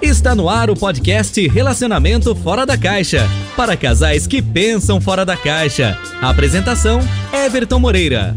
Está no ar o podcast Relacionamento Fora da Caixa. Para casais que pensam fora da caixa. A apresentação: Everton Moreira.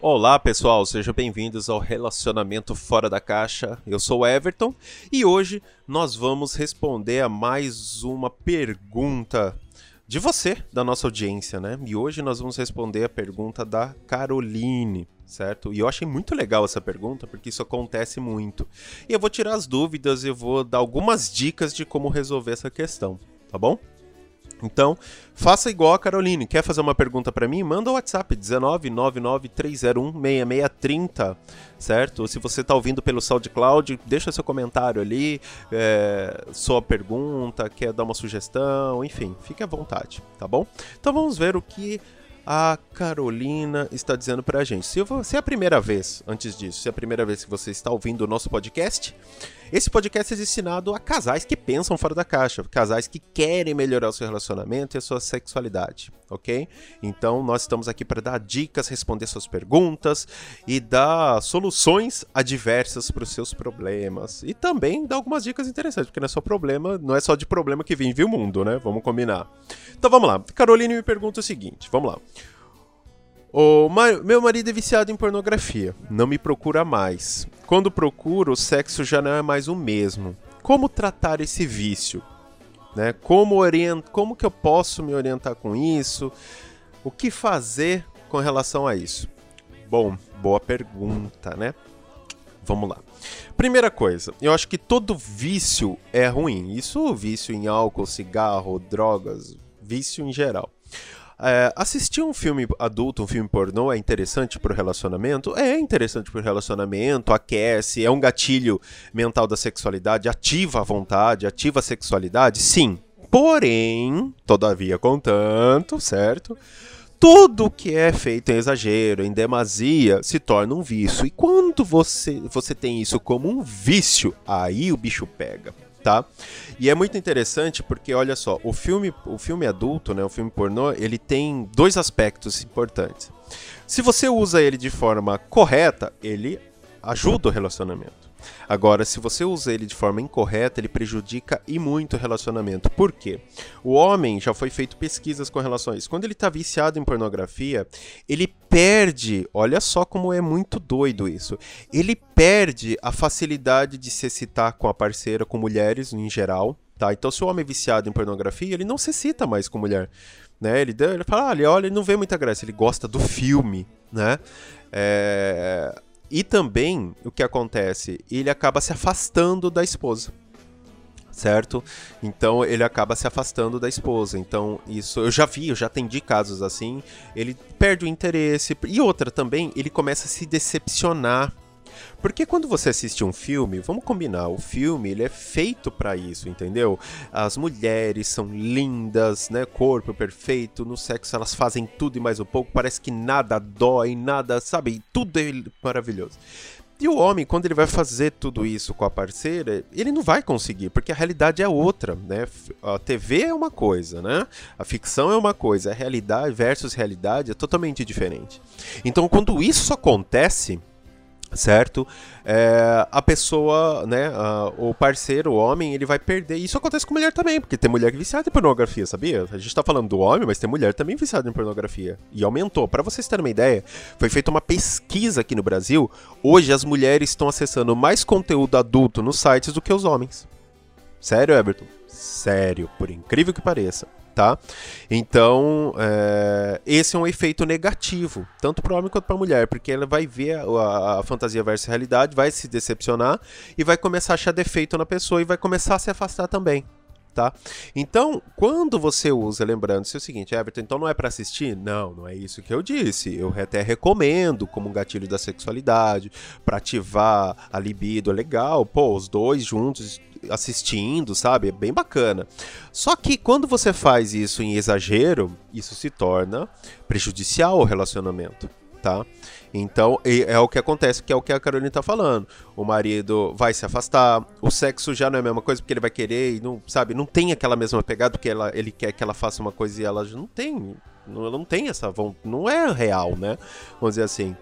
Olá pessoal, sejam bem-vindos ao Relacionamento Fora da Caixa. Eu sou o Everton e hoje nós vamos responder a mais uma pergunta de você, da nossa audiência, né? E hoje nós vamos responder a pergunta da Caroline, certo? E eu achei muito legal essa pergunta porque isso acontece muito. E eu vou tirar as dúvidas, eu vou dar algumas dicas de como resolver essa questão, tá bom? Então, faça igual a Caroline. Quer fazer uma pergunta para mim? Manda o WhatsApp 19 301 6630, certo? Se você está ouvindo pelo SoundCloud, deixa seu comentário ali, é, sua pergunta, quer dar uma sugestão, enfim, fique à vontade, tá bom? Então vamos ver o que a Carolina está dizendo pra gente. Se, se é a primeira vez, antes disso, se é a primeira vez que você está ouvindo o nosso podcast, esse podcast é destinado a casais que pensam fora da caixa, casais que querem melhorar o seu relacionamento e a sua sexualidade, ok? Então nós estamos aqui para dar dicas, responder suas perguntas e dar soluções adversas para os seus problemas. E também dar algumas dicas interessantes, porque não é só problema, não é só de problema que vive o mundo, né? Vamos combinar. Então vamos lá. Caroline me pergunta o seguinte, vamos lá. O meu marido é viciado em pornografia, não me procura mais. Quando procuro, o sexo já não é mais o mesmo. Como tratar esse vício? Né? Como, orient... Como que eu posso me orientar com isso? O que fazer com relação a isso? Bom, boa pergunta, né? Vamos lá. Primeira coisa, eu acho que todo vício é ruim. Isso, vício em álcool, cigarro, drogas, vício em geral. É, assistir um filme adulto, um filme pornô, é interessante pro relacionamento? É interessante pro relacionamento, aquece, é um gatilho mental da sexualidade, ativa a vontade, ativa a sexualidade? Sim. Porém, todavia, contanto, certo? Tudo que é feito em exagero, em demasia, se torna um vício. E quando você, você tem isso como um vício, aí o bicho pega tá? E é muito interessante porque olha só, o filme, o filme adulto, né, o filme pornô, ele tem dois aspectos importantes. Se você usa ele de forma correta, ele ajuda o relacionamento. Agora, se você usa ele de forma incorreta, ele prejudica e muito o relacionamento. Por quê? O homem já foi feito pesquisas com relação a isso. Quando ele está viciado em pornografia, ele perde, olha só como é muito doido isso. Ele perde a facilidade de se excitar com a parceira, com mulheres em geral, tá? Então, se o homem é viciado em pornografia, ele não se excita mais com mulher, né? Ele, ele fala, ah, olha, ele não vê muita graça, ele gosta do filme, né? É, e também o que acontece? Ele acaba se afastando da esposa. Certo? Então ele acaba se afastando da esposa. Então, isso eu já vi, eu já atendi casos assim. Ele perde o interesse. E outra também, ele começa a se decepcionar porque quando você assiste um filme, vamos combinar, o filme ele é feito para isso, entendeu? As mulheres são lindas, né? Corpo perfeito, no sexo elas fazem tudo e mais um pouco, parece que nada dói, nada, sabe? Tudo é maravilhoso. E o homem, quando ele vai fazer tudo isso com a parceira, ele não vai conseguir, porque a realidade é outra, né? A TV é uma coisa, né? A ficção é uma coisa, a realidade versus realidade é totalmente diferente. Então, quando isso acontece, certo? É, a pessoa, né, a, o parceiro, o homem, ele vai perder. Isso acontece com mulher também, porque tem mulher viciada em pornografia, sabia? A gente tá falando do homem, mas tem mulher também viciada em pornografia. E aumentou. Para vocês terem uma ideia, foi feita uma pesquisa aqui no Brasil. Hoje as mulheres estão acessando mais conteúdo adulto nos sites do que os homens. Sério, Everton? Sério, por incrível que pareça tá? Então, é, esse é um efeito negativo, tanto para o homem quanto para a mulher, porque ela vai ver a, a, fantasia versus realidade, vai se decepcionar e vai começar a achar defeito na pessoa e vai começar a se afastar também. Tá? Então, quando você usa, lembrando-se o seguinte, Everton, então não é para assistir? Não, não é isso que eu disse. Eu até recomendo como um gatilho da sexualidade, para ativar a libido, é legal. Pô, os dois juntos assistindo, sabe? É bem bacana. Só que quando você faz isso em exagero, isso se torna prejudicial ao relacionamento, tá? Então, é o que acontece, que é o que a Carolina tá falando. O marido vai se afastar, o sexo já não é a mesma coisa porque ele vai querer e não, sabe, não tem aquela mesma pegada que ela, ele quer que ela faça uma coisa e ela não tem, não, não tem essa, não é real, né? Vamos dizer assim.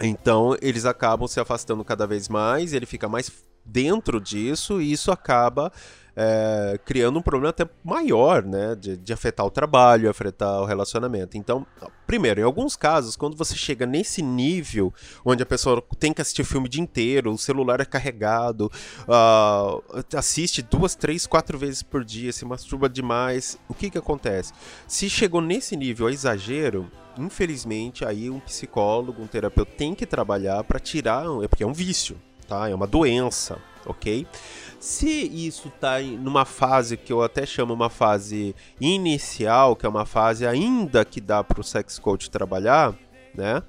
Então, eles acabam se afastando cada vez mais, ele fica mais dentro disso e isso acaba é, criando um problema até maior, né? De, de, afetar o trabalho, afetar o relacionamento. Então, primeiro, em alguns casos, quando você chega nesse nível onde a pessoa tem que assistir o filme o dia inteiro, o celular é carregado, uh, assiste duas, três, quatro vezes por dia, se masturba demais, o que que acontece? Se chegou nesse nível a exagero, infelizmente, aí um psicólogo, um terapeuta tem que trabalhar para tirar, é porque é um vício, tá? É uma doença, ok? Se isso está numa fase que eu até chamo uma fase inicial, que é uma fase ainda que dá para o sex coach trabalhar, né?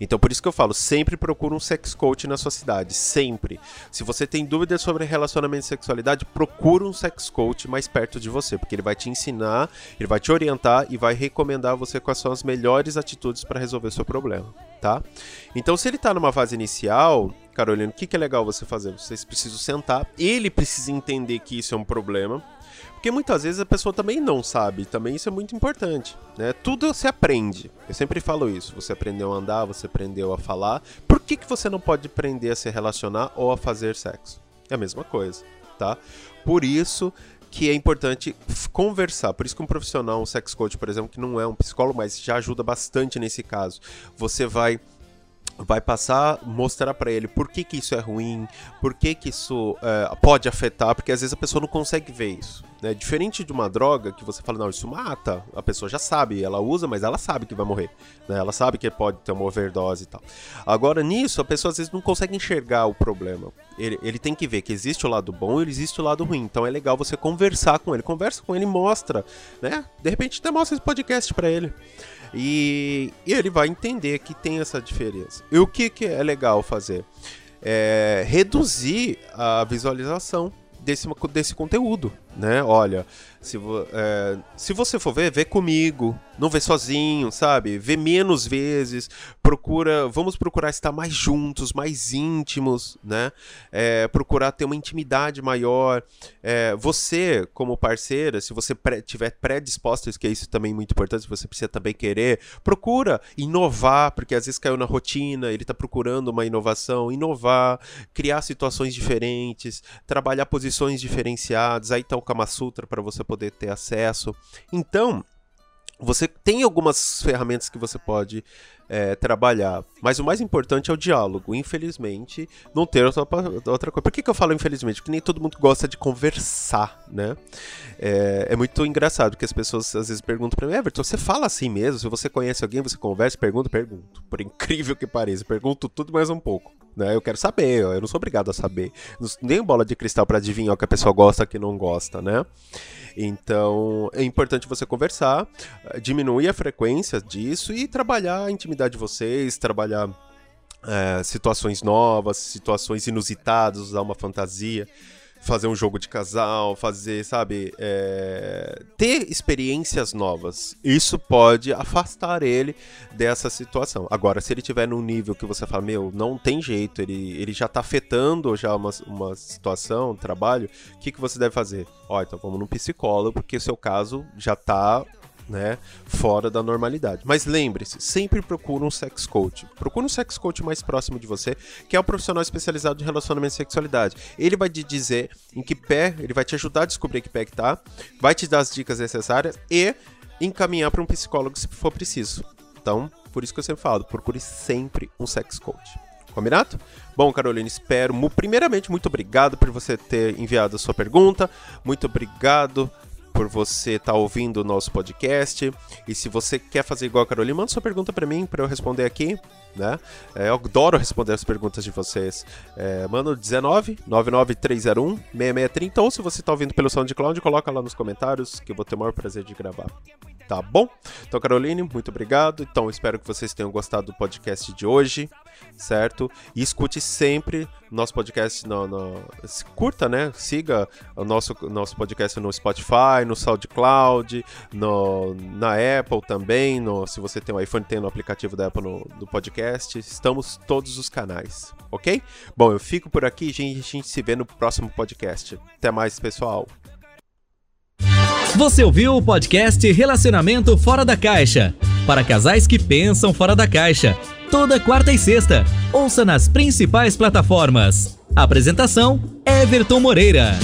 Então por isso que eu falo, sempre procura um sex coach na sua cidade, sempre. Se você tem dúvidas sobre relacionamento e sexualidade, procura um sex coach mais perto de você, porque ele vai te ensinar, ele vai te orientar e vai recomendar você quais são as melhores atitudes para resolver o seu problema, tá? Então se ele está numa fase inicial, Carolina, o que, que é legal você fazer? Vocês precisam sentar, ele precisa entender que isso é um problema, porque muitas vezes a pessoa também não sabe, também isso é muito importante, né? Tudo se aprende. Eu sempre falo isso. Você aprendeu a andar, você aprendeu a falar. Por que, que você não pode aprender a se relacionar ou a fazer sexo? É a mesma coisa, tá? Por isso que é importante conversar. Por isso que um profissional, um sex coach, por exemplo, que não é um psicólogo, mas já ajuda bastante nesse caso. Você vai vai passar, mostrar para ele por que, que isso é ruim, por que, que isso é, pode afetar, porque às vezes a pessoa não consegue ver isso. Né? Diferente de uma droga que você fala, não, isso mata, a pessoa já sabe, ela usa, mas ela sabe que vai morrer. Né? Ela sabe que pode ter uma overdose e tal. Agora, nisso, a pessoa às vezes não consegue enxergar o problema. Ele, ele tem que ver que existe o lado bom e existe o lado ruim. Então é legal você conversar com ele. Conversa com ele, mostra, né? De repente até mostra esse podcast para ele. E, ele vai entender que tem essa diferença. E o que, que é legal fazer? É reduzir a visualização desse, desse conteúdo, né? Olha, se, é, se você for ver, vê comigo, não vê sozinho, sabe? Vê menos vezes, procura, vamos procurar estar mais juntos, mais íntimos, né? É, procurar ter uma intimidade maior. É, você, como parceira, se você pré, predisposto, que é isso também muito importante, você precisa também querer, procura inovar, porque às vezes caiu na rotina, ele está procurando uma inovação, inovar, criar situações diferentes, trabalhar posições diferenciadas, aí tá o Kama Sutra para você poder ter acesso. Então, você tem algumas ferramentas que você pode é, trabalhar, mas o mais importante é o diálogo. Infelizmente, não ter outra, outra coisa. Por que, que eu falo infelizmente? Porque nem todo mundo gosta de conversar, né? É, é muito engraçado que as pessoas às vezes perguntam para mim, Everton, você fala assim mesmo? Se você conhece alguém, você conversa, pergunta, pergunto. Por incrível que pareça, pergunto tudo mais um pouco. Né? Eu quero saber, eu não sou obrigado a saber. Tenho bola de cristal para adivinhar o que a pessoa gosta o que não gosta, né? Então, é importante você conversar, eh, diminuir a frequência disso e trabalhar a intimidade de vocês, trabalhar é, situações novas, situações inusitadas, usar uma fantasia fazer um jogo de casal, fazer, sabe, é... ter experiências novas. Isso pode afastar ele dessa situação. Agora, se ele tiver num nível que você fala, meu, não tem jeito, ele, ele já tá afetando já uma, uma situação, um trabalho, o que, que você deve fazer? Ó, então vamos no psicólogo, porque o seu caso já tá né, fora da normalidade. Mas lembre-se, sempre procure um sex coach. Procure um sex coach mais próximo de você, que é um profissional especializado em relacionamento e sexualidade. Ele vai te dizer em que pé, ele vai te ajudar a descobrir que pé que tá, vai te dar as dicas necessárias e encaminhar para um psicólogo se for preciso. Então, por isso que eu sempre falo, procure sempre um sex coach. Combinado? Bom, Carolina, espero. Primeiramente, muito obrigado por você ter enviado a sua pergunta. Muito obrigado por você estar tá ouvindo o nosso podcast. E se você quer fazer igual a Carolina, manda sua pergunta para mim, para eu responder aqui. Né? É, eu adoro responder as perguntas de vocês. É, manda 19 99301 6630 ou se você está ouvindo pelo SoundCloud, coloca lá nos comentários que eu vou ter o maior prazer de gravar. Tá bom? Então, Caroline, muito obrigado. Então, espero que vocês tenham gostado do podcast de hoje, certo? E escute sempre nosso podcast no, no curta, né? Siga o nosso, nosso podcast no Spotify, no SoundCloud, no, na Apple também. No, se você tem um iPhone, tem no aplicativo da Apple no, podcast. Estamos todos os canais, ok? Bom, eu fico por aqui, gente. A gente se vê no próximo podcast. Até mais, pessoal. Você ouviu o podcast Relacionamento Fora da Caixa para casais que pensam fora da caixa toda quarta e sexta. Ouça nas principais plataformas. Apresentação: Everton Moreira.